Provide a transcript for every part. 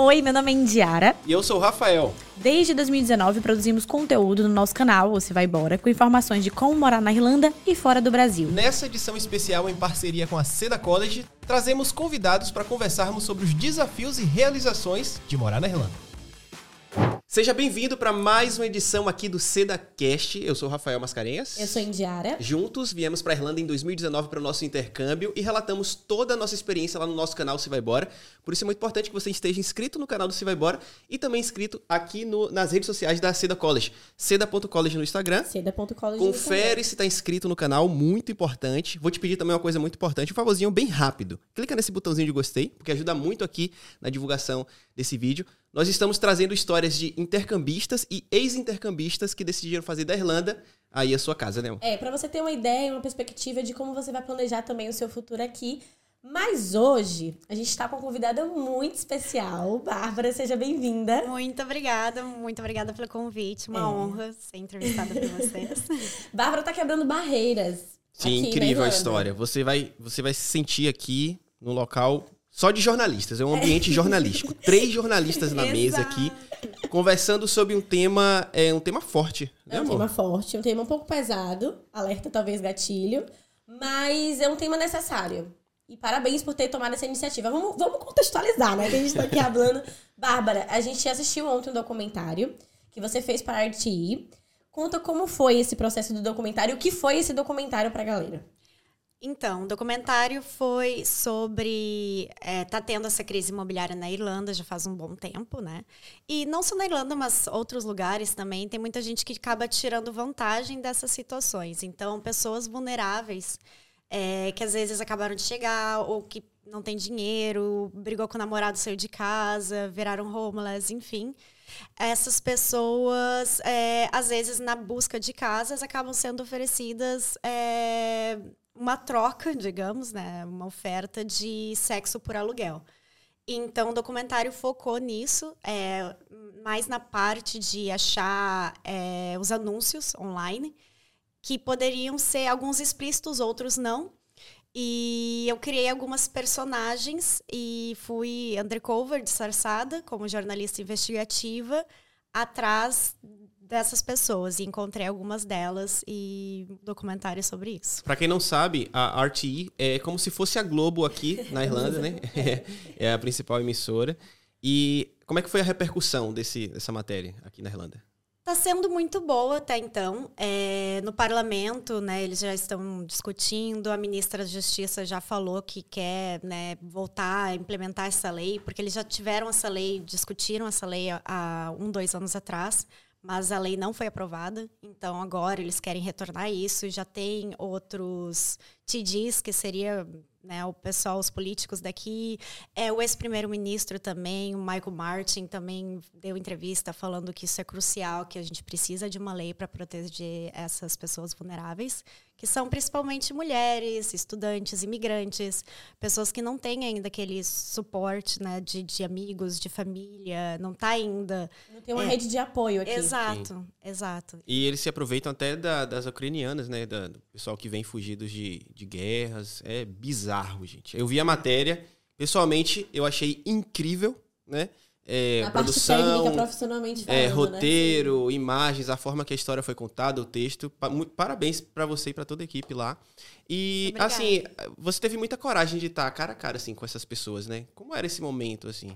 Oi, meu nome é Indiara. E eu sou o Rafael. Desde 2019 produzimos conteúdo no nosso canal Você Vai Embora, com informações de como morar na Irlanda e fora do Brasil. Nessa edição especial em parceria com a Seda College, trazemos convidados para conversarmos sobre os desafios e realizações de morar na Irlanda. Seja bem-vindo para mais uma edição aqui do SedaCast. Eu sou Rafael Mascarenhas. Eu sou Indiara. Juntos viemos para a Irlanda em 2019 para o nosso intercâmbio e relatamos toda a nossa experiência lá no nosso canal Se Vai Bora. Por isso é muito importante que você esteja inscrito no canal do Se Vai Bora e também inscrito aqui no, nas redes sociais da Seda College. Seda.college no Instagram. Seda.college Confere se está inscrito no canal, muito importante. Vou te pedir também uma coisa muito importante, um favorzinho bem rápido. Clica nesse botãozinho de gostei, porque ajuda muito aqui na divulgação desse vídeo. Nós estamos trazendo histórias de intercambistas e ex-intercambistas que decidiram fazer da Irlanda aí a sua casa, né? É, para você ter uma ideia, uma perspectiva de como você vai planejar também o seu futuro aqui. Mas hoje a gente está com uma convidada muito especial. Bárbara, seja bem-vinda. Muito obrigada, muito obrigada pelo convite. Uma é. honra ser entrevistada por vocês. Bárbara está quebrando barreiras. Sim, incrível a história. Você vai, você vai se sentir aqui no local só de jornalistas, é um ambiente jornalístico. Três jornalistas na mesa aqui, conversando sobre um tema, é um tema forte. Né, é um amor? tema forte, um tema um pouco pesado, alerta talvez gatilho, mas é um tema necessário. E parabéns por ter tomado essa iniciativa. Vamos, vamos contextualizar, né? Que a gente tá aqui falando. Bárbara, a gente assistiu ontem um documentário que você fez para a RTI. Conta como foi esse processo do documentário, o que foi esse documentário pra galera. Então, o documentário foi sobre. É, tá tendo essa crise imobiliária na Irlanda já faz um bom tempo, né? E não só na Irlanda, mas outros lugares também. Tem muita gente que acaba tirando vantagem dessas situações. Então, pessoas vulneráveis é, que às vezes acabaram de chegar ou que não tem dinheiro, brigou com o namorado, saiu de casa, viraram homeless, enfim. Essas pessoas, é, às vezes, na busca de casas, acabam sendo oferecidas é, uma troca, digamos, né, uma oferta de sexo por aluguel. Então, o documentário focou nisso, é, mais na parte de achar é, os anúncios online, que poderiam ser alguns explícitos, outros não. E eu criei algumas personagens e fui undercover, disfarçada, como jornalista investigativa, atrás dessas pessoas e encontrei algumas delas e documentários sobre isso. Para quem não sabe, a RTE é como se fosse a Globo aqui na Irlanda, né? É, a principal emissora. E como é que foi a repercussão desse, dessa matéria aqui na Irlanda? Está sendo muito boa até então. É, no parlamento, né, eles já estão discutindo. A ministra da Justiça já falou que quer né, voltar a implementar essa lei, porque eles já tiveram essa lei, discutiram essa lei há, há um, dois anos atrás mas a lei não foi aprovada, então agora eles querem retornar isso. Já tem outros TDs, que seria né, o pessoal, os políticos daqui. É, o ex-primeiro-ministro também, o Michael Martin, também deu entrevista falando que isso é crucial, que a gente precisa de uma lei para proteger essas pessoas vulneráveis que são principalmente mulheres, estudantes, imigrantes, pessoas que não têm ainda aquele suporte né, de, de amigos, de família, não está ainda. Não tem uma é, rede de apoio aqui. Exato, Sim. exato. E eles se aproveitam até da, das ucranianas, né? Da, do pessoal que vem fugidos de, de guerras. É bizarro, gente. Eu vi a matéria, pessoalmente, eu achei incrível, né? É, a produção, técnica, profissionalmente falando, é, roteiro, né? imagens, a forma que a história foi contada, o texto. Parabéns para você e para toda a equipe lá. E Obrigada. assim, você teve muita coragem de estar cara a cara assim com essas pessoas, né? Como era esse momento assim?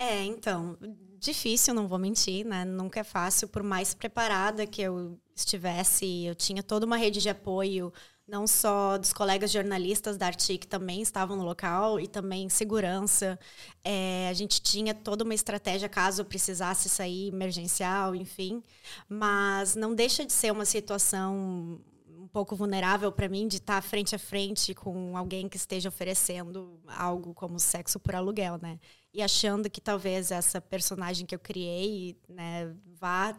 É, então, difícil, não vou mentir, né? Nunca é fácil, por mais preparada que eu estivesse, eu tinha toda uma rede de apoio não só dos colegas jornalistas da Arti que também estavam no local e também segurança. É, a gente tinha toda uma estratégia caso precisasse sair emergencial, enfim. Mas não deixa de ser uma situação um pouco vulnerável para mim de estar frente a frente com alguém que esteja oferecendo algo como sexo por aluguel, né? E achando que talvez essa personagem que eu criei, né, vá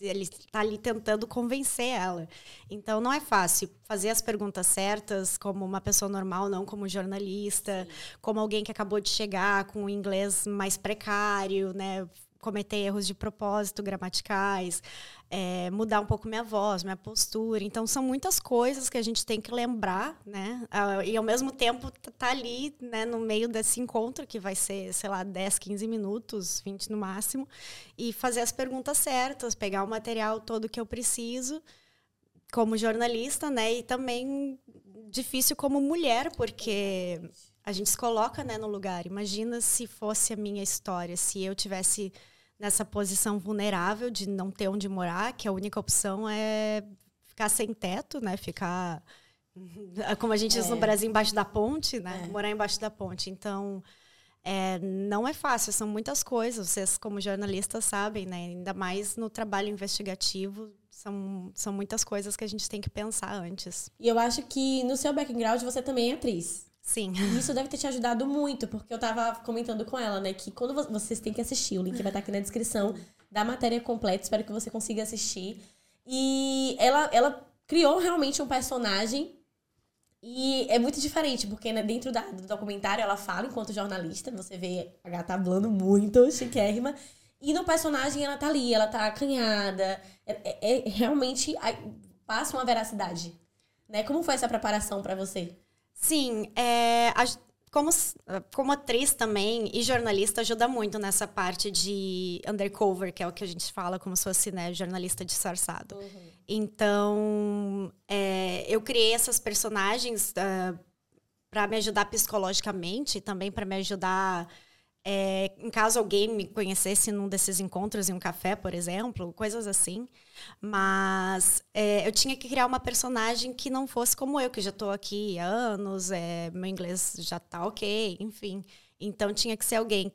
ele está ali tentando convencer ela. Então não é fácil fazer as perguntas certas como uma pessoa normal, não como jornalista, Sim. como alguém que acabou de chegar com o inglês mais precário, né? Cometer erros de propósito gramaticais, é, mudar um pouco minha voz, minha postura. Então, são muitas coisas que a gente tem que lembrar, né? Ah, e, ao mesmo tempo, tá ali, né, no meio desse encontro, que vai ser, sei lá, 10, 15 minutos, 20 no máximo, e fazer as perguntas certas, pegar o material todo que eu preciso como jornalista, né? E também difícil como mulher, porque a gente se coloca né, no lugar. Imagina se fosse a minha história, se eu tivesse nessa posição vulnerável de não ter onde morar, que a única opção é ficar sem teto, né? Ficar como a gente é. diz no Brasil embaixo da ponte, né? É. Morar embaixo da ponte. Então, é, não é fácil, são muitas coisas. Vocês, como jornalistas, sabem, né? Ainda mais no trabalho investigativo, são, são muitas coisas que a gente tem que pensar antes. E eu acho que no seu background você também é atriz. Sim. isso deve ter te ajudado muito, porque eu tava comentando com ela, né, que quando vocês têm que assistir, o link vai estar aqui na descrição da matéria completa, espero que você consiga assistir. E ela, ela criou realmente um personagem e é muito diferente, porque né, dentro da, do documentário ela fala enquanto jornalista, você vê a gata hablando muito, chiquérrima, e no personagem ela tá ali, ela tá acanhada, é, é, é realmente passa uma veracidade, né? Como foi essa preparação para você? Sim, é, a, como, como atriz também e jornalista ajuda muito nessa parte de undercover, que é o que a gente fala como se fosse né, jornalista disfarçado. Uhum. Então, é, eu criei essas personagens uh, ah, para me ajudar psicologicamente, também para me ajudar é, em caso alguém me conhecesse num desses encontros em um café, por exemplo, coisas assim. Mas é, eu tinha que criar uma personagem que não fosse como eu, que já estou aqui há anos, é, meu inglês já está ok, enfim. Então tinha que ser alguém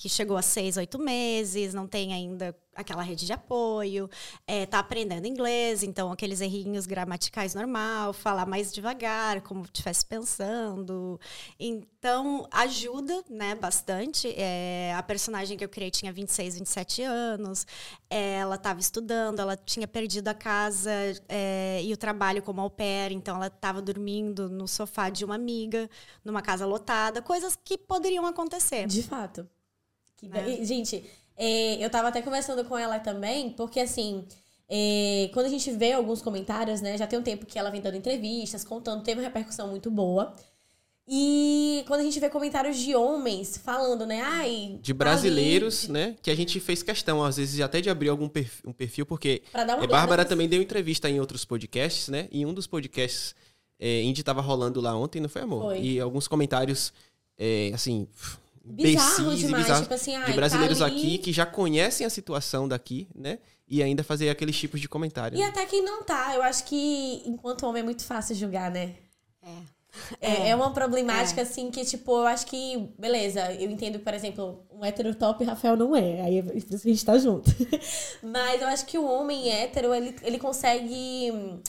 que chegou a seis, oito meses, não tem ainda aquela rede de apoio, é, tá aprendendo inglês, então aqueles errinhos gramaticais normal, falar mais devagar, como estivesse pensando. Então, ajuda, né, bastante. É, a personagem que eu criei tinha 26, 27 anos, ela estava estudando, ela tinha perdido a casa é, e o trabalho como au pair, então ela estava dormindo no sofá de uma amiga, numa casa lotada, coisas que poderiam acontecer. De fato. Né? Gente, é, eu tava até conversando com ela também, porque assim. É, quando a gente vê alguns comentários, né? Já tem um tempo que ela vem dando entrevistas, contando, teve uma repercussão muito boa. E quando a gente vê comentários de homens falando, né? Ai. De brasileiros, ali... né? Que a gente fez questão, às vezes, até de abrir algum perfil, um perfil porque. Pra dar uma é, Bárbara também deu entrevista em outros podcasts, né? E um dos podcasts, é, Indy tava rolando lá ontem, não foi, amor? Foi. E alguns comentários, é, assim bizarro demais, bizarro, tipo assim, de brasileiros tá aqui que já conhecem a situação daqui, né? E ainda fazer aqueles tipos de comentário. E até quem não tá, eu acho que enquanto homem é muito fácil julgar, né? É. É, é uma problemática, é. assim, que, tipo, eu acho que, beleza, eu entendo, por exemplo, um hétero top, Rafael não é. Aí a gente tá junto. Mas eu acho que o homem hétero, ele, ele consegue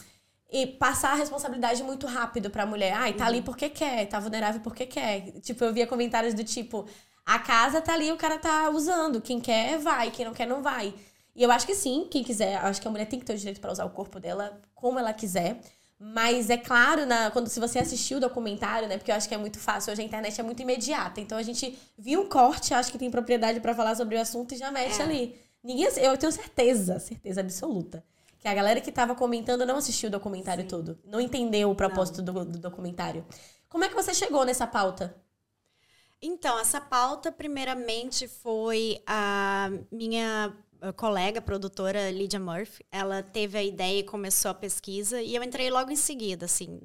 e passar a responsabilidade muito rápido pra mulher. Ai, tá uhum. ali porque quer, tá vulnerável porque quer. Tipo, eu via comentários do tipo, a casa tá ali, o cara tá usando. Quem quer, vai. Quem não quer, não vai. E eu acho que sim, quem quiser, acho que a mulher tem que ter o direito para usar o corpo dela como ela quiser. Mas é claro, na, quando se você assistiu o documentário, né? Porque eu acho que é muito fácil, hoje a internet é muito imediata. Então a gente viu um corte, acho que tem propriedade para falar sobre o assunto e já mexe é. ali. Ninguém, eu tenho certeza, certeza absoluta que a galera que estava comentando não assistiu o documentário Sim. todo. Não entendeu o propósito do, do, documentário. Como é que você chegou nessa pauta? Então, essa pauta, primeiramente, foi a minha colega, produtora Lydia Murphy. Ela teve a ideia e começou a pesquisa, e eu entrei logo em seguida, assim,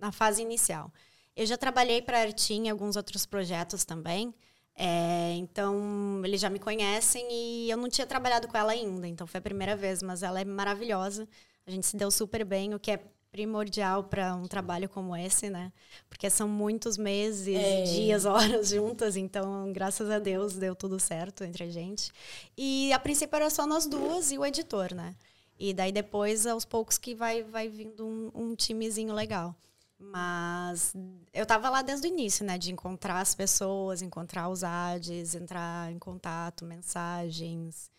na fase inicial. Eu já trabalhei para a Artim em alguns outros projetos também. É, então, eles já me conhecem e eu não tinha trabalhado com ela ainda, então foi a primeira vez, mas ela é maravilhosa. A gente se deu super bem, o que é primordial para um trabalho como esse, né? Porque são muitos meses, é. dias, horas juntas, então, graças a Deus, deu tudo certo entre a gente. E a princípio era só nós duas e o editor, né? E daí depois, aos poucos, que vai, vai vindo um, um timezinho legal. Mas eu estava lá desde o início, né? De encontrar as pessoas, encontrar os ads, entrar em contato, mensagens,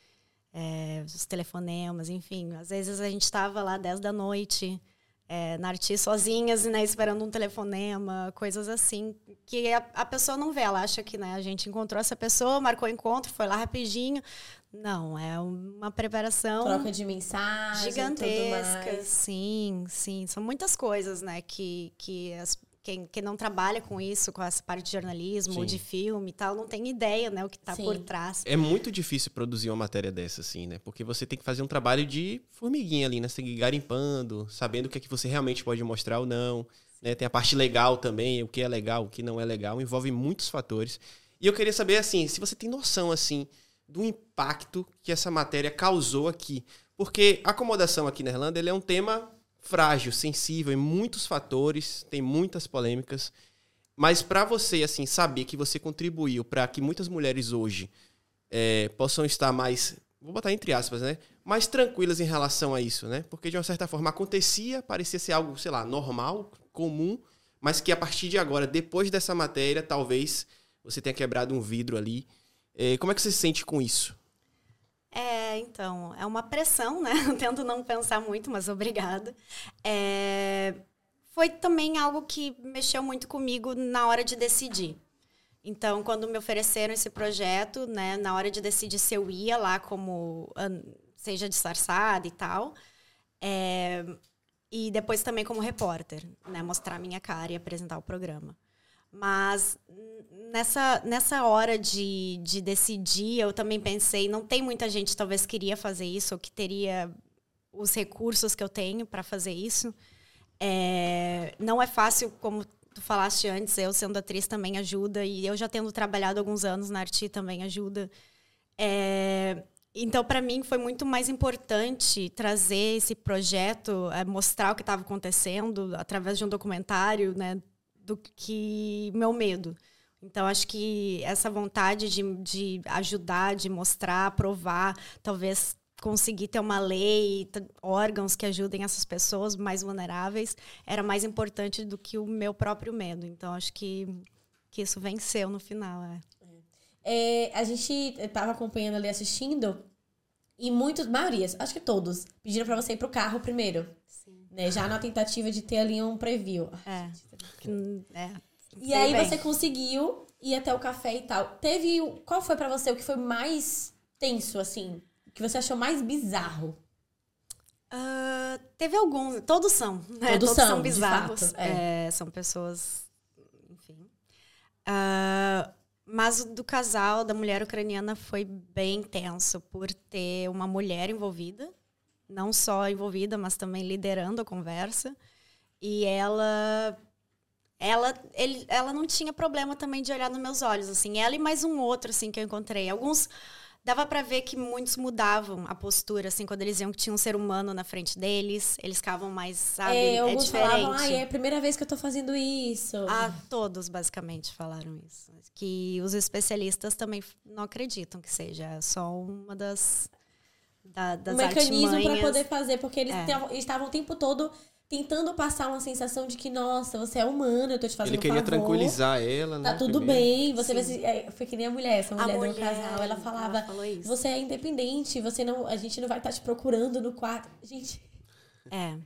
é, os telefonemas, enfim. Às vezes a gente estava lá 10 da noite, é, na arte sozinhas, né, esperando um telefonema, coisas assim, que a, a, pessoa não vê, ela acha que né, a gente encontrou essa pessoa, marcou encontro, foi lá rapidinho. Não, é uma preparação. Troca de mensagem. Gigantesca. Sim, sim. São muitas coisas, né, que, que as, quem, quem não trabalha com isso, com essa parte de jornalismo, ou de filme e tal, não tem ideia, né, o que está por trás. É muito difícil produzir uma matéria dessa, assim, né? Porque você tem que fazer um trabalho de formiguinha ali, né? Você tem que ir garimpando, sabendo o que é que você realmente pode mostrar ou não. Né? Tem a parte legal também, o que é legal, o que não é legal, envolve muitos fatores. E eu queria saber, assim, se você tem noção, assim, do impacto que essa matéria causou aqui. Porque a acomodação aqui na Irlanda, é um tema frágil, sensível em muitos fatores, tem muitas polêmicas. Mas para você assim saber que você contribuiu para que muitas mulheres hoje é, possam estar mais, vou botar entre aspas, né, mais tranquilas em relação a isso, né? Porque de uma certa forma acontecia, parecia ser algo, sei lá, normal, comum, mas que a partir de agora, depois dessa matéria, talvez você tenha quebrado um vidro ali. É, como é que você se sente com isso? É, então, é uma pressão, né? Tento não pensar muito, mas obrigada. É, foi também algo que mexeu muito comigo na hora de decidir. Então, quando me ofereceram esse projeto, né, na hora de decidir se eu ia lá como seja disfarçada e tal, é, e depois também como repórter, né, mostrar minha cara e apresentar o programa. Mas nessa, nessa hora de, de decidir, eu também pensei, não tem muita gente talvez queria fazer isso, ou que teria os recursos que eu tenho para fazer isso. É, não é fácil, como tu falaste antes, eu sendo atriz também ajuda, e eu já tendo trabalhado alguns anos na arte também ajuda. É, então, para mim, foi muito mais importante trazer esse projeto, é, mostrar o que estava acontecendo através de um documentário, né, do que meu medo. Então, acho que essa vontade de, de ajudar, de mostrar, provar, talvez conseguir ter uma lei, órgãos que ajudem essas pessoas mais vulneráveis, era mais importante do que o meu próprio medo. Então, acho que, que isso venceu no final. É. É, a gente estava acompanhando ali, assistindo, e muitos, maiorias, acho que todos, pediram para você ir pro carro primeiro. Né? Já na tentativa de ter ali um preview. É. é. E aí bem. você conseguiu ir até o café e tal. Teve. Qual foi para você o que foi mais tenso, assim? O que você achou mais bizarro? Uh, teve alguns. Todos são. Né? Todos, todos são, são bizarros. Fato, é. É, são pessoas. Enfim. Uh, mas o do casal, da mulher ucraniana, foi bem tenso por ter uma mulher envolvida. Não só envolvida, mas também liderando a conversa. E ela ela, ele, ela não tinha problema também de olhar nos meus olhos, assim. Ela e mais um outro, assim, que eu encontrei. Alguns dava para ver que muitos mudavam a postura, assim, quando eles iam que tinha um ser humano na frente deles, eles ficavam mais, sabe, é, é diferente. Falavam, ah, é a primeira vez que eu tô fazendo isso. Ah, todos basicamente falaram isso. Que os especialistas também não acreditam que seja só uma das da, das um mecanismo para poder fazer, porque eles é. estavam o tempo todo tentando passar uma sensação de que, nossa, você é humano, eu tô te fazendo Ele queria um tranquilizar ela, né? Tá tudo primeiro. bem, você vai se, é, Foi que nem a mulher, essa mulher, mulher do casal, ela falava, ela você é independente, você não, a gente não vai estar tá te procurando no quarto. Gente... É.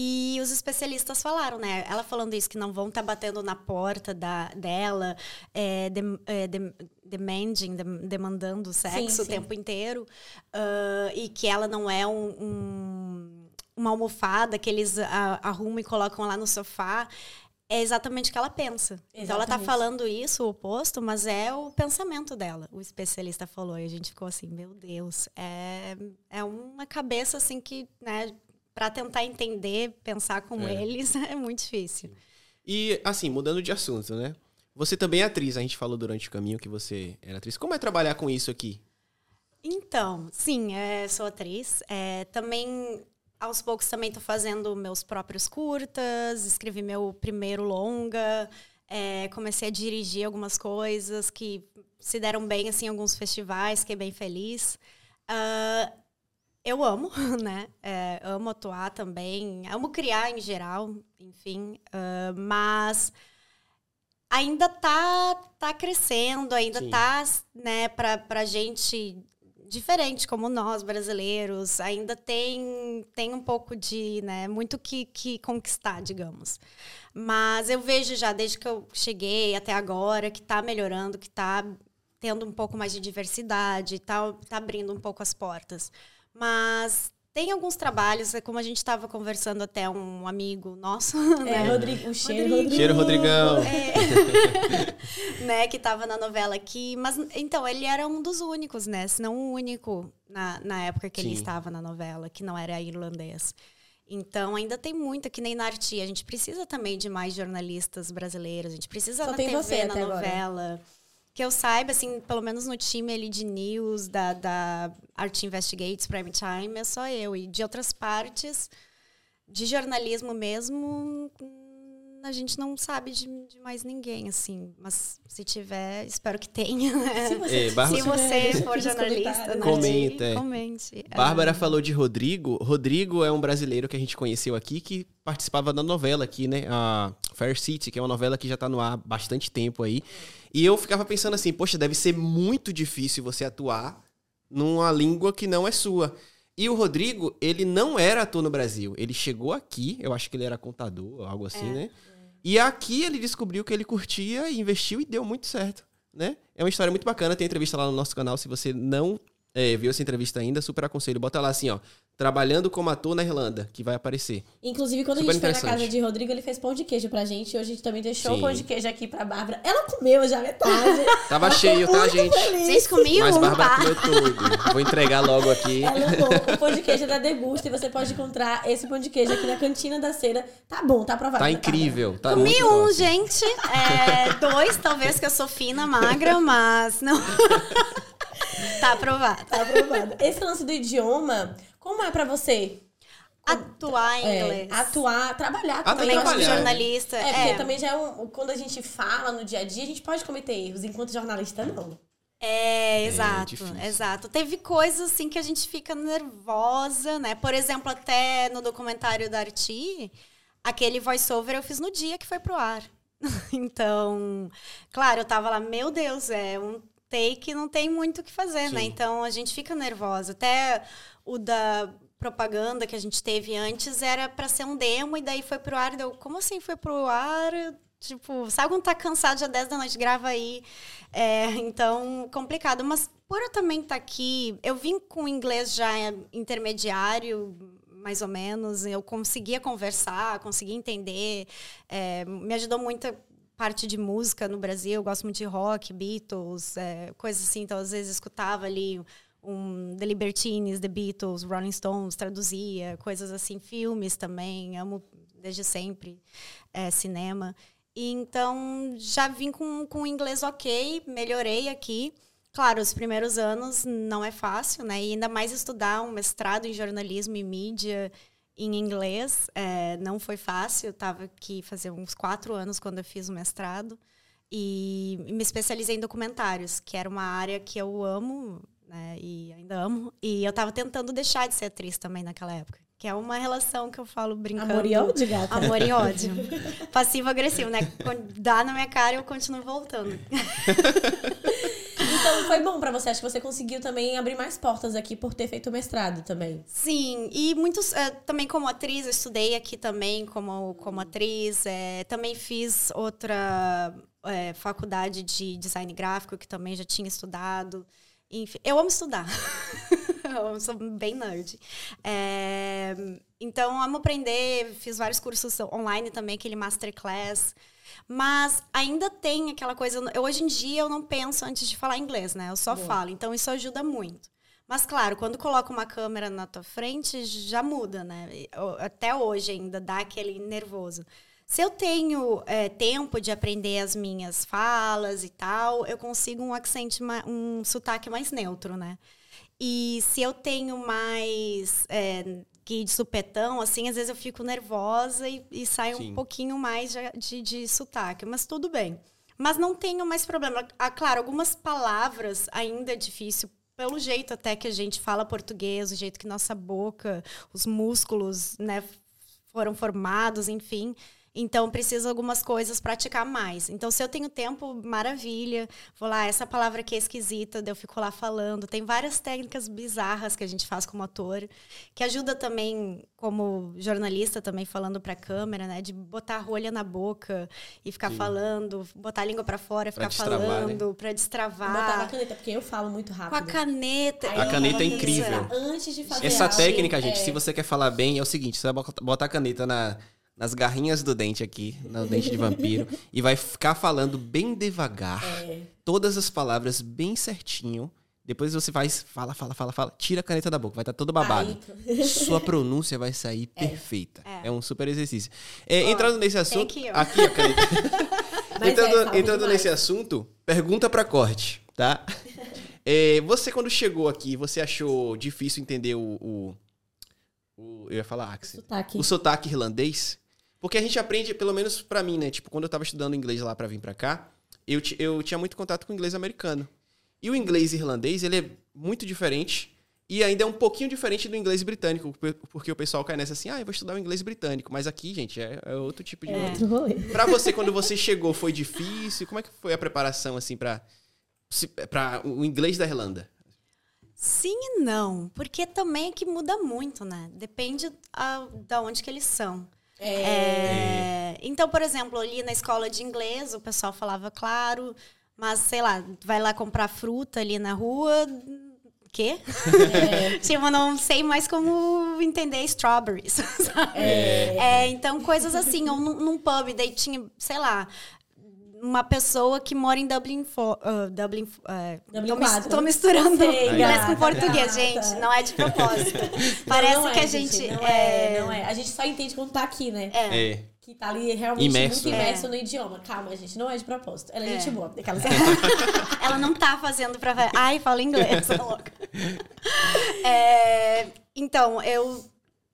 E os especialistas falaram, né? Ela falando isso, que não vão estar tá batendo na porta da, dela, é, de, é, de, demanding, de, demandando sexo sim, sim. o tempo inteiro. Uh, e que ela não é um, um uma almofada que eles a, arrumam e colocam lá no sofá, é exatamente o que ela pensa. Exatamente. Então ela tá falando isso, o oposto, mas é o pensamento dela. O especialista falou e a gente ficou assim, meu Deus, é, é uma cabeça assim que, né, para tentar entender, pensar como é. eles é muito difícil. E assim, mudando de assunto, né? Você também é atriz, a gente falou durante o caminho que você era atriz. Como é trabalhar com isso aqui? Então, sim, é, sou atriz. É, também aos poucos também estou fazendo meus próprios curtas, escrevi meu primeiro longa, é, comecei a dirigir algumas coisas que se deram bem assim, em alguns festivais, fiquei bem feliz. Uh, eu amo, né? É, amo atuar também, amo criar em geral, enfim, uh, mas ainda tá, tá crescendo, ainda Sim. tá, né, pra, pra gente diferente como nós brasileiros ainda tem tem um pouco de né muito que, que conquistar digamos mas eu vejo já desde que eu cheguei até agora que está melhorando que está tendo um pouco mais de diversidade está tá abrindo um pouco as portas mas tem alguns trabalhos, é como a gente estava conversando até um amigo nosso, É, né? Rodrigo, o cheiro, Rodrigo. Cheiro, Rodrigão. É. né, que estava na novela aqui. Mas, então, ele era um dos únicos, né? Se não o único na, na época que ele Sim. estava na novela, que não era irlandês. Então, ainda tem muito, que nem na Arti. A gente precisa também de mais jornalistas brasileiros. A gente precisa Só na tem TV, você na até agora. Que eu saiba, assim, pelo menos no time ali de news, da, da Art Investigates, Prime Time, é só eu. E de outras partes, de jornalismo mesmo, a gente não sabe de, de mais ninguém, assim. Mas se tiver, espero que tenha, né? Se você, Ei, Bárbara- Se você for jornalista, né? Comenta, é. Comente. Bárbara Ah, falou de Rodrigo. Rodrigo é um brasileiro que a gente conheceu aqui que participava da novela aqui, né? A Fair City, que é uma novela que já tá no ar há bastante tempo aí. E eu ficava pensando assim, poxa, deve ser muito difícil você atuar numa língua que não é sua. E o Rodrigo, ele não era ator no Brasil. Ele chegou aqui, eu acho que ele era contador, algo assim, né? E aqui ele descobriu que ele curtia e investiu e deu muito certo, né? É uma história muito bacana, tem entrevista lá no nosso canal. Se você não é, viu essa entrevista ainda, super aconselho. Bota lá assim, ó. Trabalhando como ator na Irlanda, que vai aparecer. Inclusive, quando Super a gente foi na casa de Rodrigo, ele fez pão de queijo pra gente. Hoje a gente também deixou Sim. o pão de queijo aqui pra Bárbara. Ela comeu já metade. Tava Ela cheio, tá, gente? feliz. Vocês comiam Mas um, Bárbara tá? comeu tudo. Vou entregar logo aqui. Ela amou o pão de queijo da Degusta e você pode encontrar esse pão de queijo aqui na cantina da cera. Tá bom, tá aprovado. Tá né, incrível. Tá Comi muito um, ótimo. gente. É, dois, talvez, que eu sou fina, magra, mas não. tá aprovado. Tá aprovado. Esse lance do idioma, como é pra você? Atuar em É, inglês. atuar, trabalhar Ah, também. Que trabalhar, jornalista. É, porque É, também já é um. Quando a gente fala no dia a dia, a gente pode cometer erros, enquanto jornalista, não. É, exato, difícil. exato. Teve coisas assim que a gente fica nervosa, né? Por exemplo, até no documentário da Arti, aquele voice-over eu fiz no dia que foi pro ar. então, claro, eu tava lá, meu Deus, é um take, não tem muito o que fazer, né? Sim. Então a gente fica nervosa. Até o da propaganda que a gente teve antes era para ser um demo e daí foi pro ar. Deu, como assim foi pro ar? Tipo, sabe quando tá cansado já 10 da noite, grava aí. É, então, complicado. Mas por eu também estar aqui, eu vim com inglês já intermediário, mais ou menos. Eu conseguia conversar, conseguia entender. É, me ajudou muito parte de música no Brasil. Eu gosto muito de rock, Beatles, é, coisas assim. Então, às vezes, escutava ali um The Libertines, The Beatles, Rolling Stones, traduzia, coisas assim. Filmes também, amo desde sempre é, cinema. E então já vim com, com inglês ok, melhorei aqui. Claro, os primeiros anos não é fácil, né? E ainda mais estudar um mestrado em jornalismo e mídia em inglês é, não foi fácil. Eu estava aqui fazer uns quatro anos quando eu fiz o mestrado e me especializei em documentários, que era uma área que eu amo, né? E ainda amo. E eu estava tentando deixar de ser atriz também naquela época, que é uma relação que eu falo brincando. Amor e ódio, gata. Amor e ódio. Passivo-agressivo, né? Quando dá na minha cara, eu continuo voltando. Então foi bom pra você. Acho que você conseguiu também abrir mais portas aqui por ter feito mestrado também. Sim, e muitos. eh, também como atriz, eu estudei aqui também como, como atriz. eh, também fiz outra eh, faculdade de design gráfico, que também já tinha estudado. Enfim, eu amo estudar. eu sou bem nerd. Eh, então, amo aprender. Fiz vários cursos online também, aquele masterclass. Mas ainda tem aquela coisa. Eu, hoje em dia eu não penso antes de falar inglês, né? Eu só Boa. falo. Então isso ajuda muito. Mas claro, quando coloca uma câmera na tua frente, já muda, né? Até hoje ainda dá aquele nervoso. Se eu tenho é, tempo de aprender as minhas falas e tal, eu consigo um accent, um sotaque mais neutro, né? E se eu tenho mais é, que de supetão, assim, às vezes eu fico nervosa e, e sai Sim. um pouquinho mais de, de, de sotaque, mas tudo bem. Mas não tenho mais problema. Ah, claro, algumas palavras ainda é difícil, pelo jeito até que a gente fala português, o jeito que nossa boca, os músculos, né, foram formados, enfim. Então, preciso algumas coisas praticar mais. Então, se eu tenho tempo, maravilha. Vou lá, essa palavra aqui é esquisita, daí eu fico lá falando. Tem várias técnicas bizarras que a gente faz como ator, que ajuda também, como jornalista, também falando pra câmera, né? De botar a rolha na boca e ficar Sim. falando, botar a língua para fora, ficar né? falando, né? pra destravar. Botar na caneta, porque eu falo muito rápido. Com a caneta. a caneta é incrível. Antes de fazer Essa técnica, gente, é... se você quer falar bem, é o seguinte: você vai botar a caneta na nas garrinhas do dente aqui, no dente de vampiro, e vai ficar falando bem devagar, é. todas as palavras bem certinho. Depois você vai, fala, fala, fala, fala, tira a caneta da boca, vai estar tá todo babado. Aí. Sua pronúncia vai sair é. perfeita. É. é. um super exercício. É, entrando nesse assunto. Aqui, aqui a caneta. entrando é, entrando nesse assunto, pergunta para corte, tá? É, você, quando chegou aqui, você achou difícil entender o, o, o eu ia falar Axel, o sotaque. o sotaque irlandês? Porque a gente aprende, pelo menos para mim, né? Tipo, quando eu tava estudando inglês lá para vir para cá, eu, eu tinha muito contato com o inglês americano. E o inglês irlandês, ele é muito diferente e ainda é um pouquinho diferente do inglês britânico, porque o pessoal cai nessa assim, ah, eu vou estudar o inglês britânico. Mas aqui, gente, é, é outro tipo de. É. Pra você, quando você chegou, foi difícil? Como é que foi a preparação, assim, pra, pra o inglês da Irlanda? Sim e não, porque também é que muda muito, né? Depende a, ah, da onde que eles são. É. É, então, por exemplo, ali na escola de inglês, o pessoal falava claro, mas sei lá, vai lá comprar fruta ali na rua, quê? É. tipo, não sei mais como entender strawberries. É. é. então, coisas assim, ou num, num pub, daí tinha, sei lá, uma pessoa que mora em Dublin. Uh, Dublin, uh, Dublin tô, tô misturando Sei, inglês com português, gente. Não é de propósito. Parece não, não que é, a gente. gente não é... é... não é. A gente só entende quando tá aqui, né? É. é. Que tá ali realmente imerso, muito imerso é. no idioma. Calma, gente, não é de propósito. Ela é, é. gente boa. Aquela... Ela não tá fazendo pra. Ai, fala inglês, tá louca. É, então, eu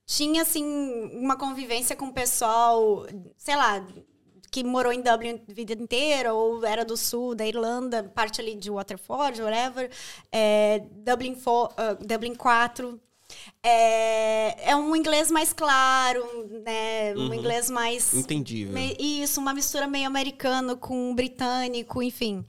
tinha, assim, uma convivência com o pessoal, sei lá, que morou em Dublin a vida inteira, ou era do sul, da Irlanda, parte ali de Waterford, whatever. É, Dublin, for, uh, Dublin 4. É, é um inglês mais claro, né? Um uhum. inglês mais. Entendível. Me, isso, uma mistura meio americano com britânico, enfim.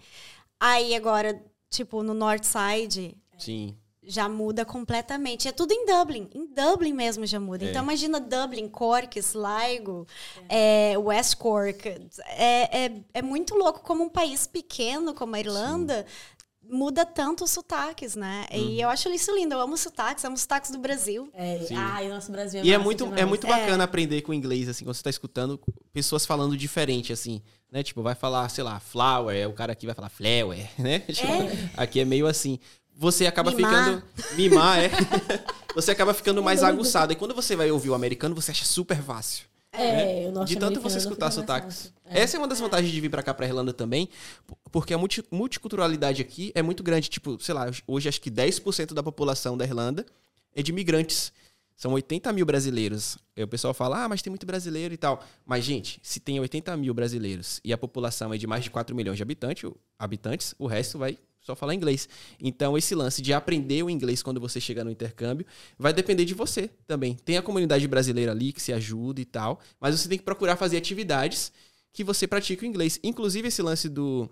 Aí agora, tipo, no North Side. Sim já muda completamente. É tudo em Dublin. Em Dublin mesmo já muda. É. Então imagina Dublin, Cork, Sligo, é. É, West Cork. É, é, é, muito louco como um país pequeno como a Irlanda Sim. muda tanto os sotaques, né? Uhum. E eu acho isso lindo. Eu amo sotaques, amo sotaques do Brasil. É. Ai, nosso Brasil é E é muito, é muito bacana aprender com inglês, assim, quando você está escutando pessoas falando diferente, assim. Né? Tipo, vai falar, sei lá, flower, o cara aqui vai falar flower, né? Tipo, aqui é meio assim você acaba mimar. ficando. Mimar, é. você acaba ficando mais aguçado. E quando você vai ouvir o americano, você acha super fácil. É, né? De tanto você escutar sotaques. É. Essa é uma das vantagens de vir para cá, pra Irlanda também, porque a multi multiculturalidade aqui é muito grande. Tipo, sei lá, hoje acho que 10% da população da Irlanda é de imigrantes. São 80 mil brasileiros. Aí o pessoal fala, ah, mas tem muito brasileiro e tal. Mas, gente, se tem 80 mil brasileiros e a população é de mais de 4 milhões de habitantes, habitantes o resto vai só falar inglês. Então, esse lance de aprender o inglês quando você chega no intercâmbio vai depender de você também. Tem a comunidade brasileira ali que se ajuda e tal, mas você tem que procurar fazer atividades que você pratique o inglês. Inclusive, esse lance do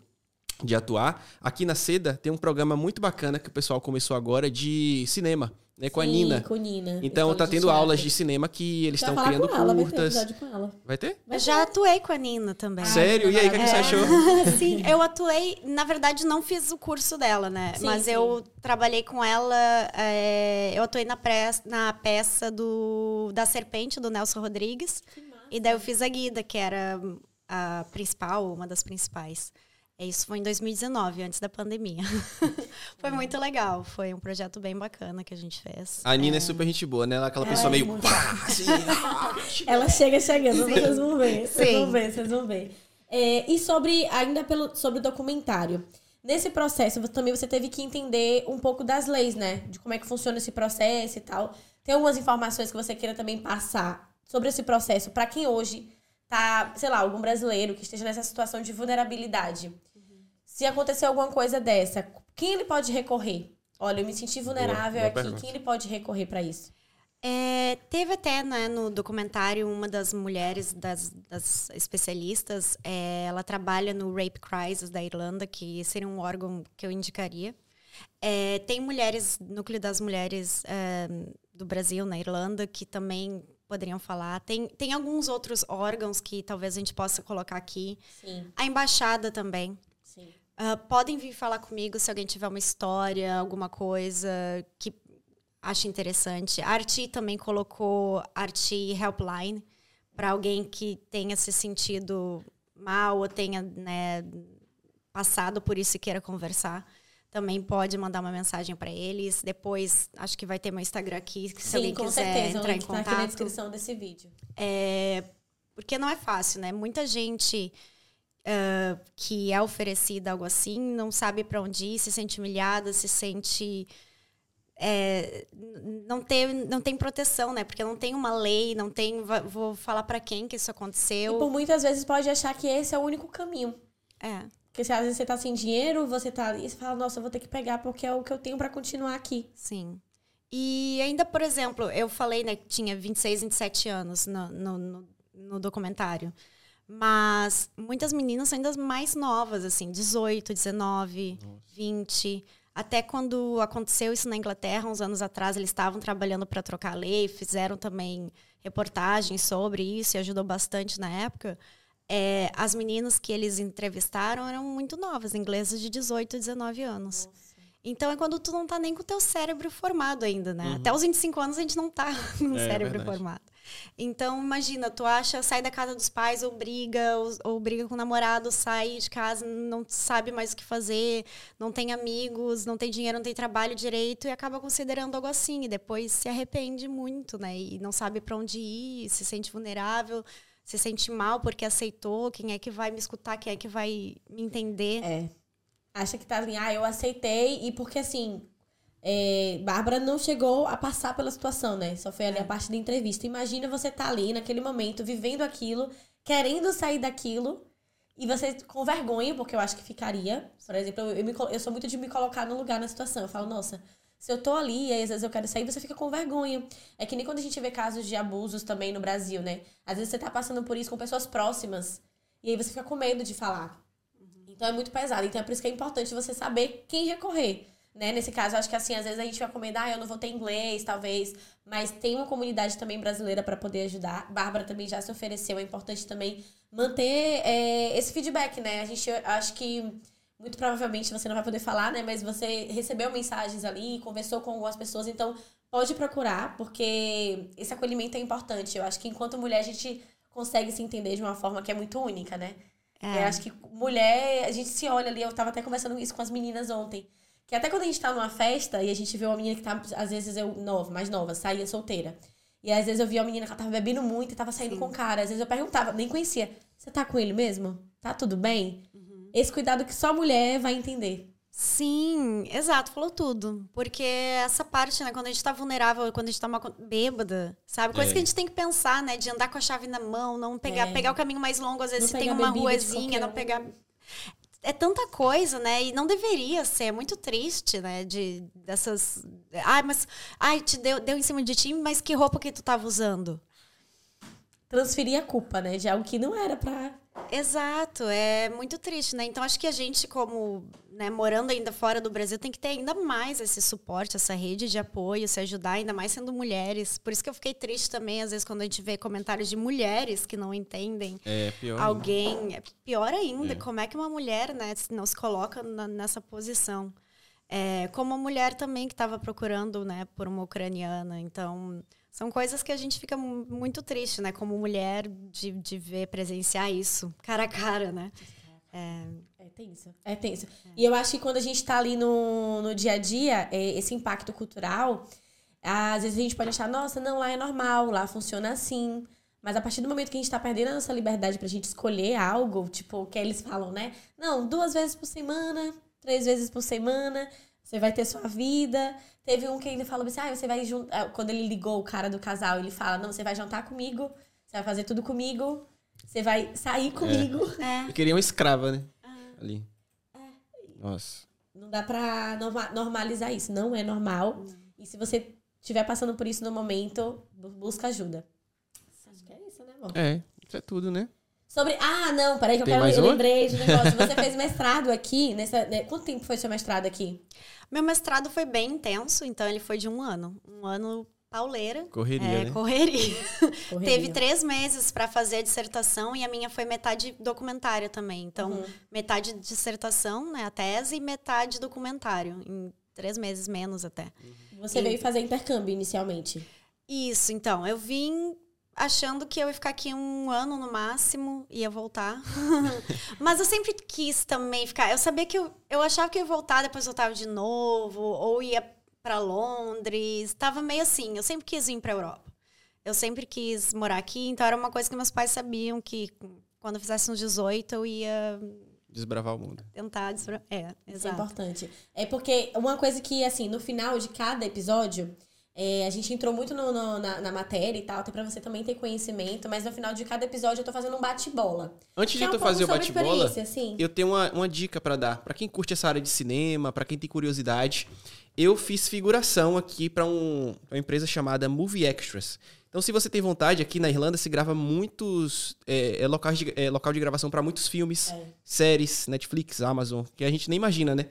de atuar, aqui na Seda tem um programa muito bacana que o pessoal começou agora de cinema né, com Sim, a Nina. Com Nina. Então tá tendo aulas de cinema que eles estão criando com ela, curtas. Vai ter, com ela. vai ter? Eu já atuei com a Nina também. Sério? E aí, o que, é. que você achou? sim, eu atuei, na verdade, não fiz o curso dela, né? Sim, Mas sim. eu trabalhei com ela, é, eu atuei na, pressa, na peça do, da Serpente, do Nelson Rodrigues. E daí eu fiz a Guida, que era a principal, uma das principais. É, isso foi em 2019, antes da pandemia. foi muito legal. Foi um projeto bem bacana que a gente fez. A Nina é, é super gente boa, né? Ela é aquela pessoa é meio. Pá, assim, ah, Ela chega chegando, Sim. vocês vão ver. Vocês Sim. vão ver, vocês vão ver. É, e sobre, ainda pelo, sobre o documentário. Nesse processo, também você teve que entender um pouco das leis, né? De como é que funciona esse processo e tal. Tem algumas informações que você queira também passar sobre esse processo para quem hoje tá, sei lá, algum brasileiro que esteja nessa situação de vulnerabilidade. Uhum. Se acontecer alguma coisa dessa, quem ele pode recorrer? Olha, eu me senti vulnerável boa, boa aqui, pergunta. quem ele pode recorrer para isso? É, teve até né, no documentário uma das mulheres, das, das especialistas, é, ela trabalha no Rape Crisis da Irlanda, que seria um órgão que eu indicaria. É, tem mulheres, núcleo das mulheres é, do Brasil, na Irlanda, que também poderiam falar. Tem, tem alguns outros órgãos que talvez a gente possa colocar aqui. Sim. A embaixada também. Uh, podem vir falar comigo se alguém tiver uma história, alguma coisa que acha interessante. A Arti também colocou Arti Helpline para alguém que tenha se sentido mal ou tenha né, passado por isso e queira conversar. Também pode mandar uma mensagem para eles. Depois, acho que vai ter meu Instagram aqui, se Sim, alguém quiser certeza. entrar em link tá aqui na contato. descrição desse vídeo. É, porque não é fácil, né? Muita gente ah, que é oferecida algo assim não sabe para onde ir, se sente humilhada, se sente. é, não, tem, não tem proteção, né? Porque não tem uma lei, não tem. Vou falar para quem que isso E aconteceu. por muitas vezes pode achar que esse é o único caminho. É, Porque se às vezes você tá sem dinheiro, você tá ali e você fala, nossa, eu vou ter que pegar porque é o que eu tenho pra continuar aqui. sim. E ainda, por exemplo, eu falei, né, que tinha 26, 27 anos no, no, no, no documentário. Mas muitas meninas são ainda mais novas, assim, 18, 19, 20. Até quando aconteceu isso na Inglaterra, uns anos atrás, eles estavam trabalhando para trocar a lei, fizeram também reportagens sobre isso e ajudou bastante na época. É, as meninas que eles entrevistaram eram muito novas, inglesas de 18, 19 anos. Então é quando tu não tá nem com o teu cérebro formado ainda, né? Até os 25 anos a gente não tá com o É, cérebro verdade. formado. Então, imagina, tu acha, sai da casa dos pais, ou briga, ou, ou briga com o namorado, sai de casa, não sabe mais o que fazer, não tem amigos, não tem dinheiro, não tem trabalho direito, e acaba considerando algo assim. E depois se arrepende muito, né? E não sabe para onde ir, se sente vulnerável, se sente mal porque aceitou, quem é que vai me escutar, quem é que vai me entender. É. Acha que tá assim, ah, eu aceitei, e porque assim, é, Bárbara não chegou a passar pela situação, né? Só foi ali a parte da entrevista. Imagina você tá ali naquele momento, vivendo aquilo, querendo sair daquilo, e você com vergonha, porque eu acho que ficaria. Por exemplo, eu, eu, me eu sou muito de me colocar no lugar na situação. Eu falo, nossa, se eu tô ali e às vezes eu quero sair, você fica com vergonha. É que nem quando a gente vê casos de abusos também no Brasil, né? Às vezes você tá passando por isso com pessoas próximas, e aí você fica com medo de falar. Então é muito pesado. Então é por isso que é importante você saber quem recorrer. Né? Nesse caso, acho que assim, às vezes a gente vai comentar, ah, eu não vou ter inglês, talvez, mas tem uma comunidade também brasileira para poder ajudar. Bárbara também já se ofereceu, é importante também manter é, esse feedback, né? A gente acho que muito provavelmente você não vai poder falar, né? Mas você recebeu mensagens ali, conversou com algumas pessoas, então pode procurar, porque esse acolhimento é importante. Eu acho que enquanto mulher a gente consegue se entender de uma forma que é muito única, né? É. Eu acho que mulher, a gente se olha ali, eu tava até conversando isso com as meninas ontem. Que até quando a gente tá numa festa e a gente vê uma menina que tá, às vezes eu, nova, mais nova, saía solteira. E às vezes eu via uma menina que ela tava bebendo muito e tava saindo com o cara. Às vezes eu perguntava, nem conhecia, você tá com ele mesmo? Tá tudo bem? Esse cuidado que só mulher vai entender. Sim, exato, falou tudo. Porque essa parte, né, quando a gente tá vulnerável, quando a gente tá uma bêbada, sabe? Coisa É. que a gente tem que pensar, né? De andar com a chave na mão, não pegar, É. pegar o caminho mais longo, às vezes Não se tem uma ruazinha, não pegar. É tanta coisa, né? E não deveria ser, é muito triste, né? De dessas. Ai, mas. Ai, te deu, deu em cima de ti, mas que roupa que tu tava usando? Transferir a culpa, né? De algo que não era pra. Exato, é muito triste, né? Então acho que a gente, como né, morando ainda fora do Brasil, tem que ter ainda mais esse suporte, essa rede de apoio, se ajudar, ainda mais sendo mulheres. Por isso que eu fiquei triste também, às vezes, quando a gente vê comentários de mulheres que não entendem É, pior. alguém. É pior ainda, É. como é que uma mulher né, não se coloca na- nessa posição? É, como a mulher também que estava procurando né, por uma ucraniana. Então, são coisas que a gente fica mu- muito triste, né? Como mulher, de, de ver, presenciar isso cara a cara, né? É, É tenso. É tenso. E eu acho que quando a gente tá ali no, no dia a dia, é, esse impacto cultural, às vezes a gente pode achar, nossa, não, lá é normal, lá funciona assim. Mas a partir do momento que a gente tá perdendo a nossa liberdade pra gente escolher algo, tipo, que eles falam, né? Não, duas vezes por semana, três vezes por semana, você vai ter sua vida. Teve um que ele falou assim, ah, você vai juntar. Quando ele ligou o cara do casal, ele fala, não, você vai jantar comigo, você vai fazer tudo comigo, você vai sair comigo. é, Eu queria uma escrava, né? Ali. Nossa. Não dá pra norma- normalizar isso. Não é normal. E se você estiver passando por isso no momento, bu- busca ajuda. Acho que é isso, né, amor? É, isso é tudo, né? Sobre. Ah, não, peraí, que eu Tem quero. mais Eu lembrei de um negócio. Você fez mestrado aqui. Nessa, né, Quanto tempo foi seu mestrado aqui? Meu mestrado foi bem intenso, então ele foi de um ano. Um ano pauleira. Correria, é, né? correria. Correria. Teve três meses para fazer a dissertação e a minha foi metade documentário também. Então, Uhum. metade dissertação, né, a tese, e metade documentário. Em três meses menos até. Você veio fazer intercâmbio inicialmente. Isso, então. Eu vim achando que eu ia ficar aqui um ano no máximo, ia voltar. Mas eu sempre quis também ficar. Eu sabia que eu, eu achava que eu ia voltar, depois voltava de novo, ou ia para Londres. Tava meio assim. Eu sempre quis vir para Europa. Eu sempre quis morar aqui, então era uma coisa que meus pais sabiam que quando eu fizesse uns 18 eu ia Desbravar o mundo. tentar. desbra- É, Isso é exato. importante. É porque uma coisa que, assim, no final de cada episódio, é, a gente entrou muito no- no- na, na matéria e tal, até pra você também ter conhecimento, mas no final de cada episódio eu tô fazendo um bate-bola. Antes de é um tu pouco fazer o bate-bola, assim. eu tenho uma, uma dica pra dar. Pra quem curte essa área de cinema, pra quem tem curiosidade, eu fiz figuração aqui pra um, uma empresa chamada Movie Extras. Então, se você tem vontade, aqui na Irlanda se grava muitos é, é, locais de, é, local de gravação pra muitos filmes, É. séries, Netflix, Amazon, que a gente nem imagina, né?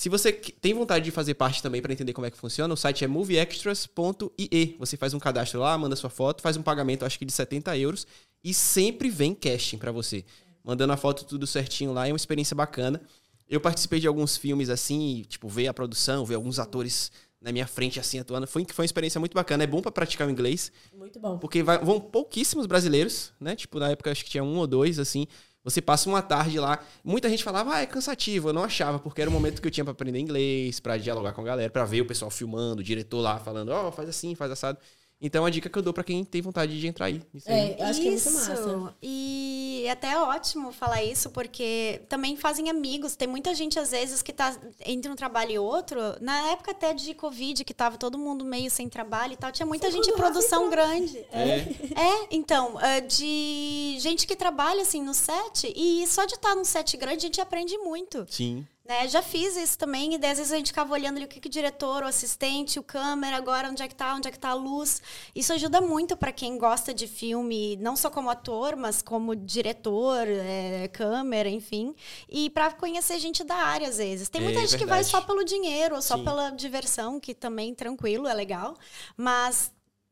Se você tem vontade de fazer parte também pra entender como é que funciona, o site é movieextras.ie. Você faz um cadastro lá, manda sua foto, faz um pagamento, acho que de 70 euros, e sempre vem casting pra você. Mandando a foto tudo certinho lá, é uma experiência bacana. Eu participei de alguns filmes assim, tipo, ver a produção, ver alguns atores na minha frente assim atuando. Foi, foi uma experiência muito bacana. É bom pra praticar o inglês. Muito bom. Porque vai- vão pouquíssimos brasileiros, né? Tipo, na época acho que tinha um ou dois, assim. Você passa uma tarde lá. Muita gente falava, ah, é cansativo. Eu não achava, porque era o momento que eu tinha pra aprender inglês, pra dialogar com a galera, pra ver o pessoal filmando, o diretor lá falando, ó, faz assim, faz assado. Então, a dica que eu dou pra quem tem vontade de entrar aí. Isso aí. É, eu acho que é muito massa. E é até ótimo falar isso, porque também fazem amigos. Tem muita gente, às vezes, que tá entre um trabalho e outro. Na época até de Covid, que tava todo mundo meio sem trabalho e tal, tinha muita gente de produção grande. É. É, então, ah, de gente que trabalha assim no set, e só de estar num set grande a gente aprende muito. Sim. Né? Já fiz isso também, e daí, às vezes a gente ficava olhando ali o que, que o diretor, o assistente, o câmera, agora onde é que tá, onde é que tá a luz. Isso ajuda muito para quem gosta de filme, não só como ator, mas como diretor, é, câmera, enfim. E para conhecer gente da área, às vezes. Tem muita É gente que vai só pelo dinheiro, ou só Sim. pela diversão, que também tranquilo, é legal. Mas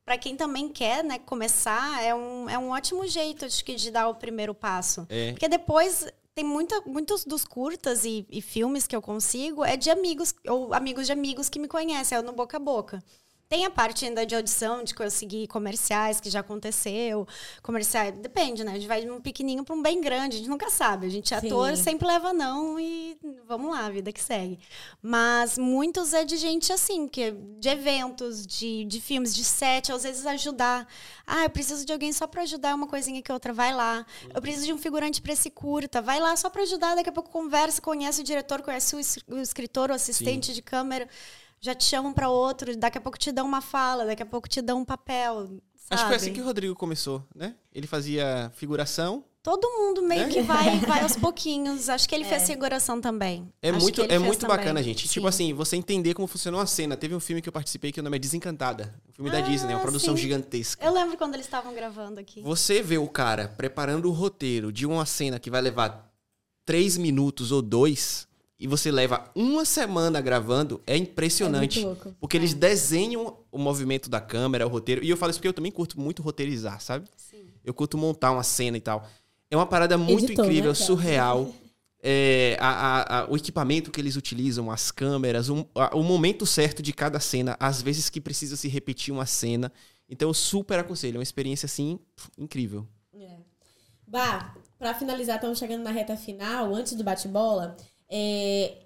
para quem também quer né, começar, é um, é um ótimo jeito acho que, de dar o primeiro passo. É. Porque depois tem muita, muitos dos curtas e, e filmes que eu consigo é de amigos, ou amigos de amigos que me conhecem, é no boca a boca. Tem a parte ainda de audição, de conseguir comerciais, que já aconteceu. Comerciais, depende, né? A gente vai de um pequenininho para um bem grande, a gente nunca sabe. A gente é Sim. ator, sempre leva não e vamos lá, a vida que segue. Mas muitos é de gente assim, que de eventos, de, de filmes, de set, às vezes ajudar. Ah, eu preciso de alguém só para ajudar uma coisinha que outra, vai lá. Eu preciso de um figurante para esse curta, vai lá só para ajudar, daqui a pouco conversa, conhece o diretor, conhece o, o escritor, o assistente de câmera, já te chamam para outro, daqui a pouco te dão uma fala, daqui a pouco te dão um papel. Acho que foi assim sabe? que o Rodrigo começou, né? Ele fazia figuração. Todo mundo meio É? que vai, vai aos pouquinhos. Acho que ele fez figuração também. É Acho muito, é muito também. bacana, gente. Sim. Tipo assim, você entender como funciona uma cena. Teve um filme que eu participei que o nome é Desencantada. Um filme da Ah, Disney, uma produção sim. gigantesca. Eu lembro quando eles estavam gravando aqui. Você vê o cara preparando o roteiro de uma cena que vai levar três minutos ou dois, e você leva uma semana gravando, é impressionante. É. Porque eles desenham o movimento da câmera, o roteiro. E eu falo isso porque eu também curto muito roteirizar, sabe? Sim. Eu curto montar uma cena e tal. É uma parada muito Editor, incrível, né, surreal. É, a- a- a- o equipamento que eles utilizam, as câmeras, um- o momento certo de cada cena, às vezes que precisa se repetir uma cena. Então eu super aconselho, é uma experiência assim incrível. É. Bah, pra finalizar, estamos chegando na reta final, antes do bate-bola. É,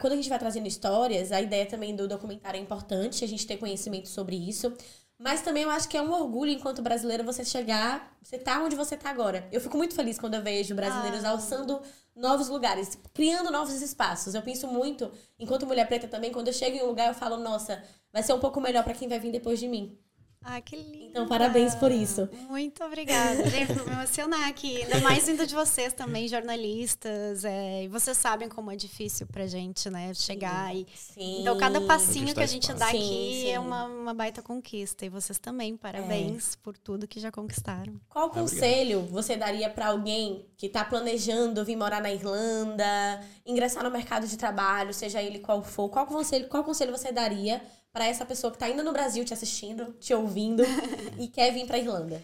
quando a gente vai trazendo histórias, a ideia também do documentário é importante, a gente ter conhecimento sobre isso. Mas também eu acho que é um orgulho, enquanto brasileiro, você chegar, você tá onde você tá agora. Eu fico muito feliz quando eu vejo brasileiros Ah. alçando novos lugares, criando novos espaços. Eu penso muito, enquanto mulher preta também, quando eu chego em um lugar, eu falo, nossa, vai ser um pouco melhor pra quem vai vir depois de mim. Ah, que lindo. Então, parabéns por isso. Muito obrigada. Gente, vou me emocionar aqui. Ainda mais vindo de vocês também, jornalistas. É, e vocês sabem como é difícil pra gente, né? Chegar sim. e. Sim. Então, cada passinho que a gente dá sim, aqui sim. é uma, uma baita conquista. E vocês também, parabéns É. por tudo que já conquistaram. Qual conselho você daria pra alguém que tá planejando vir morar na Irlanda, ingressar no mercado de trabalho, seja ele qual for? Qual conselho, qual conselho você daria pra essa pessoa que tá ainda no Brasil te assistindo, te ouvindo e quer vir pra Irlanda?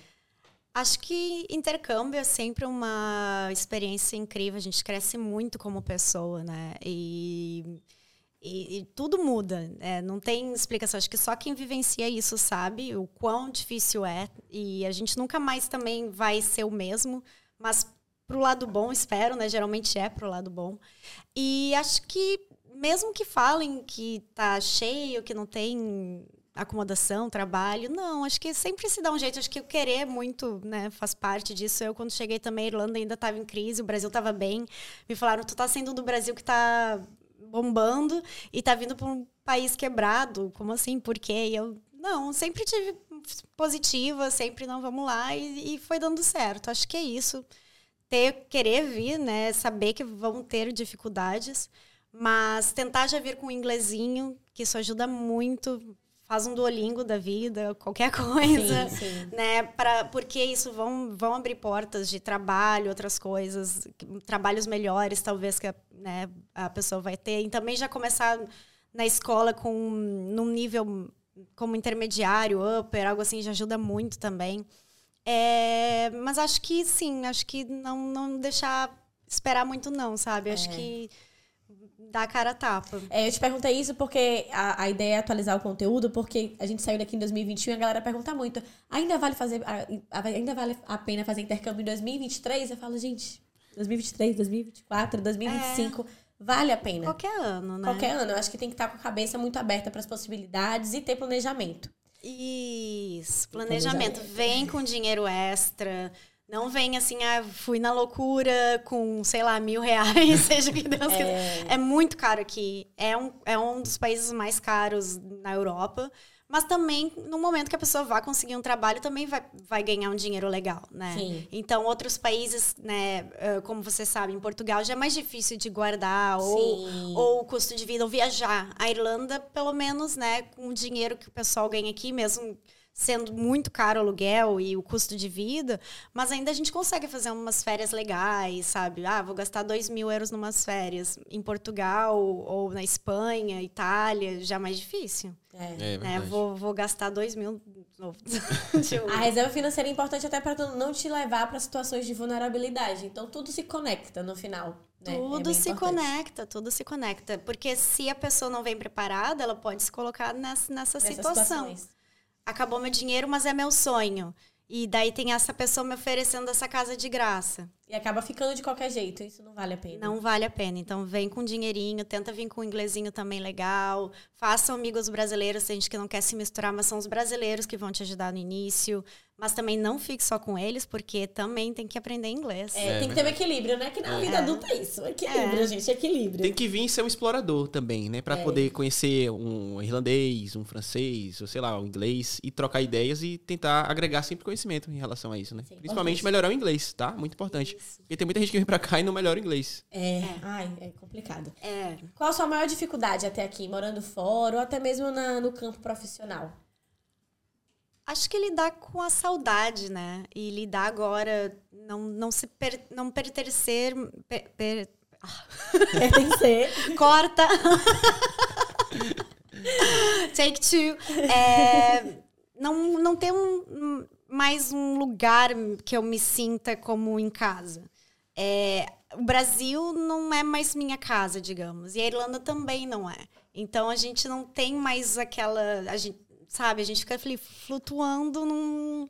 Acho que intercâmbio é sempre uma experiência incrível. A gente cresce muito como pessoa, né? E, e- e tudo muda. né? não tem explicação. Acho que só quem vivencia isso sabe o quão difícil é. E a gente nunca mais também vai ser o mesmo. Mas pro lado bom, espero, né? Geralmente é pro lado bom. E acho que mesmo que falem que tá cheio, que não tem acomodação, trabalho, não, acho que sempre se dá um jeito, acho que o querer muito, né, faz parte disso. Eu quando cheguei também, a Irlanda ainda estava em crise, o Brasil estava bem. Me falaram, tu tá saindo do Brasil que tá bombando e tá vindo para um país quebrado. Como assim? Por quê? E eu, não, sempre tive positiva, sempre não, vamos lá e, e foi dando certo. Acho que é isso. Ter, querer vir, né, saber que vão ter dificuldades, mas tentar já vir com um inglesinho, que isso ajuda muito. Faz um duolingo da vida, qualquer coisa. Sim, sim. Né, pra, porque isso vão, vão abrir portas de trabalho, outras coisas, trabalhos melhores, talvez, que a, né, a pessoa vai ter. E também já começar na escola com num nível como intermediário, upper, algo assim, já ajuda muito também. É, mas acho que sim, acho que não, não deixar esperar muito, não, sabe? Acho que dá a cara a tapa. É, eu te perguntei isso porque a, a ideia é atualizar o conteúdo, porque a gente saiu daqui em 2021 e a galera pergunta muito. Ainda vale fazer. Ainda vale a pena fazer intercâmbio em 2023? Eu falo, gente, 2023, 2024, 2025, vale a pena. Qualquer ano, né? Qualquer ano. Eu acho que tem que estar com a cabeça muito aberta para as possibilidades e ter planejamento. Isso, planejamento. Vem com dinheiro extra. Não vem assim, ah, fui na loucura com, sei lá, mil reais, seja o que Deus quiser. É muito caro aqui. É um, é um dos países mais caros na Europa. Mas também, no momento que a pessoa vai conseguir um trabalho, também vai, vai ganhar um dinheiro legal, né? Sim. Então, outros países, né, ah, como você sabe, em Portugal já é mais difícil de guardar ou, Sim. ou o custo de vida, ou viajar. A Irlanda, pelo menos, né, com o dinheiro que o pessoal ganha aqui, mesmo sendo muito caro o aluguel e o custo de vida, mas ainda a gente consegue fazer umas férias legais, sabe? Ah, vou gastar dois mil euros numas férias em Portugal ou na Espanha, Itália, já é mais difícil. É. É Né? verdade. Vou, vou gastar dois mil de novo. A reserva financeira é importante até para não te levar para situações de vulnerabilidade. Então tudo se conecta no final. Né? É Tudo bem se importante. conecta, tudo se conecta. Porque se a pessoa não vem preparada, ela pode se colocar nessa, nessa Nessas situação. situações. Acabou meu dinheiro, mas é meu sonho. E daí tem essa pessoa me oferecendo essa casa de graça. E acaba ficando de qualquer jeito. Isso não vale a pena. Não vale a pena. Então vem com dinheirinho, tenta vir com um inglesinho também legal. Façam amigos brasileiros, tem gente que não quer se misturar, mas são os brasileiros que vão te ajudar no início. Mas também não fique só com eles, porque também tem que aprender inglês. É, É, tem que ter um equilíbrio, né? Que na vida adulta é isso. Equilíbrio, É. gente. Equilíbrio. Tem que vir ser um explorador também, né? Pra É. poder conhecer um irlandês, um francês, ou sei lá, um inglês, e trocar ideias e tentar agregar sempre conhecimento em relação a isso, né? Sim, Principalmente importante. melhorar o inglês, tá? Muito importante. Porque tem muita gente que vem pra cá e não melhora o inglês. É. Ai, é complicado. É. Qual a sua maior dificuldade até aqui, morando fora ou até mesmo na- no campo profissional? Acho que lidar com a saudade, né? E lidar agora, não, não se per- não pertencer. per- per- Pertencer. corta! Take two. É, não, não ter um- mais um lugar que eu me sinta como em casa. É, o Brasil não é mais minha casa, digamos. E a Irlanda também não é. Então a gente não tem mais aquela. A gente, sabe, a gente fica flutuando num.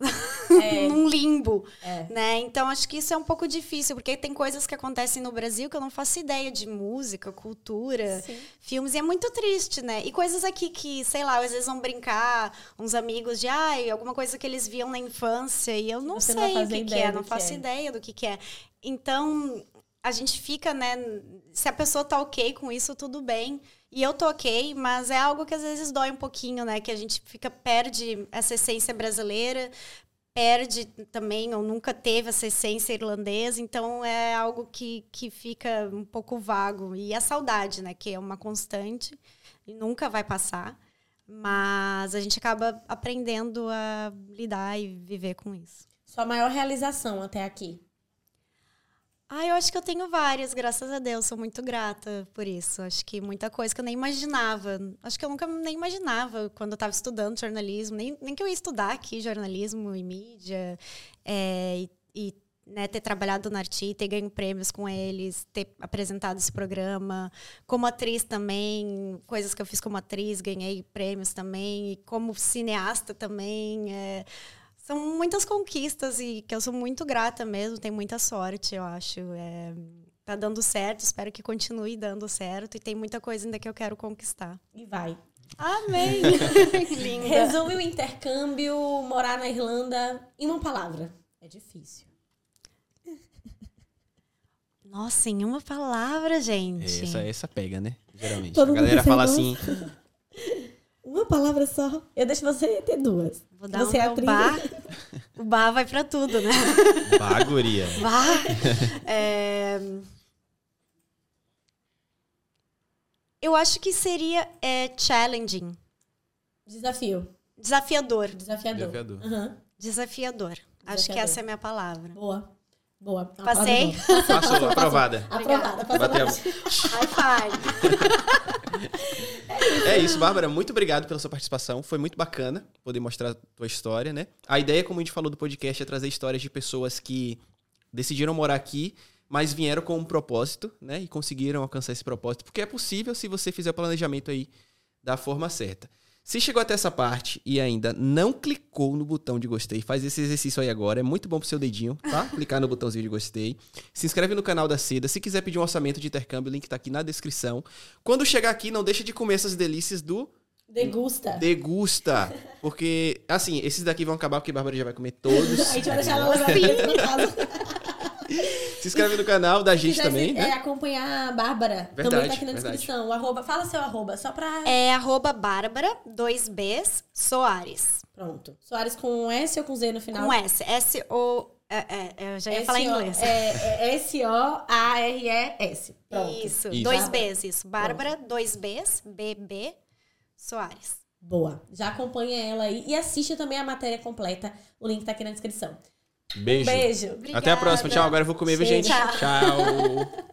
num limbo, É. né? Então acho que isso é um pouco difícil, porque tem coisas que acontecem no Brasil que eu não faço ideia de música, cultura, Sim. filmes, e é muito triste, né? E coisas aqui que, sei lá, às vezes vão brincar, uns amigos de, ai, alguma coisa que eles viam na infância, e eu não Você não sei o fazer que, que é, não que faço é. ideia do que, que é. Então, a gente fica, né? Se a pessoa tá ok com isso, tudo bem. E eu ok, mas é algo que às vezes dói um pouquinho, né? Que a gente fica, perde essa essência brasileira, perde também, ou nunca teve essa essência irlandesa, então é algo que, que fica um pouco vago. E a saudade, né? Que é uma constante e nunca vai passar. Mas a gente acaba aprendendo a lidar e viver com isso. Sua maior realização até aqui? Acho que eu tenho várias, graças a Deus. Sou muito grata por isso. Acho que muita coisa que eu nem imaginava. Acho que eu nunca nem imaginava quando eu estava estudando jornalismo, nem, nem que eu ia estudar aqui jornalismo e mídia, é, e, e né, ter trabalhado na Arti, ter ganho prêmios com eles, ter apresentado esse programa. Como atriz também, coisas que eu fiz como atriz, ganhei prêmios também. E como cineasta também. É, são muitas conquistas e que eu sou muito grata mesmo, tenho muita sorte, eu acho. É, tá dando certo, espero que continue dando certo e tem muita coisa ainda que eu quero conquistar. E vai. Amém! Linda. Resume o intercâmbio, morar na Irlanda em uma palavra. É difícil. Nossa, em uma palavra, gente. Essa, essa pega, né? Geralmente. Todo a mundo galera fala assim. Uma palavra só. Eu deixo você ter duas. Vou dar você o é meu atriz. bar. O bar vai pra tudo, né? Baguria. Bar. É, Eu acho que seria é, challenging. Desafio. Desafiador. Desafiador. Desafiador. Aham. Desafiador. Acho que essa é a minha palavra. Boa. Boa. É uma Passei? Passou, aprovada. Aprovada. Bateu. na- High five. É isso, Bárbara. Muito obrigado pela sua participação. Foi muito bacana poder mostrar a tua história, né? A ideia, como a gente falou do podcast, é trazer histórias de pessoas que decidiram morar aqui, mas vieram com um propósito, né? E conseguiram alcançar esse propósito. Porque é possível se você fizer o planejamento aí da forma certa. Se chegou até essa parte e ainda não clicou no botão de gostei, faz esse exercício aí agora. É muito bom pro seu dedinho, tá? Clicar no botãozinho de gostei. Se inscreve no canal da Seda. Se quiser pedir um orçamento de intercâmbio, o link tá aqui na descrição. Quando chegar aqui, não deixa de comer essas delícias do Degusta. Degusta. Porque, assim, esses daqui vão acabar porque a Bárbara já vai comer todos. A gente vai deixar ela da casa. Se inscreve no canal da gente quiser também, se- né? é, acompanhar a Bárbara, também Verdade, tá aqui na verdade. descrição. O arroba, fala seu arroba, só pra... É arroba Bárbara, dois Bs, Soares. Pronto. Soares com S ou com Z no final? Com S. S-O... É, é, eu já ia falar em inglês. É, é S-O-A-R-E-S. Pronto. Isso, Isso. dois Bárbara. Bs, isso. Bárbara, dois Bs, B-B, Soares. Boa. Já acompanha ela aí. E assiste também a matéria completa. O link tá aqui na descrição. Beijo. Beijo. Até a próxima. Tchau. Agora eu vou comer, viu, gente? Chega. Tchau.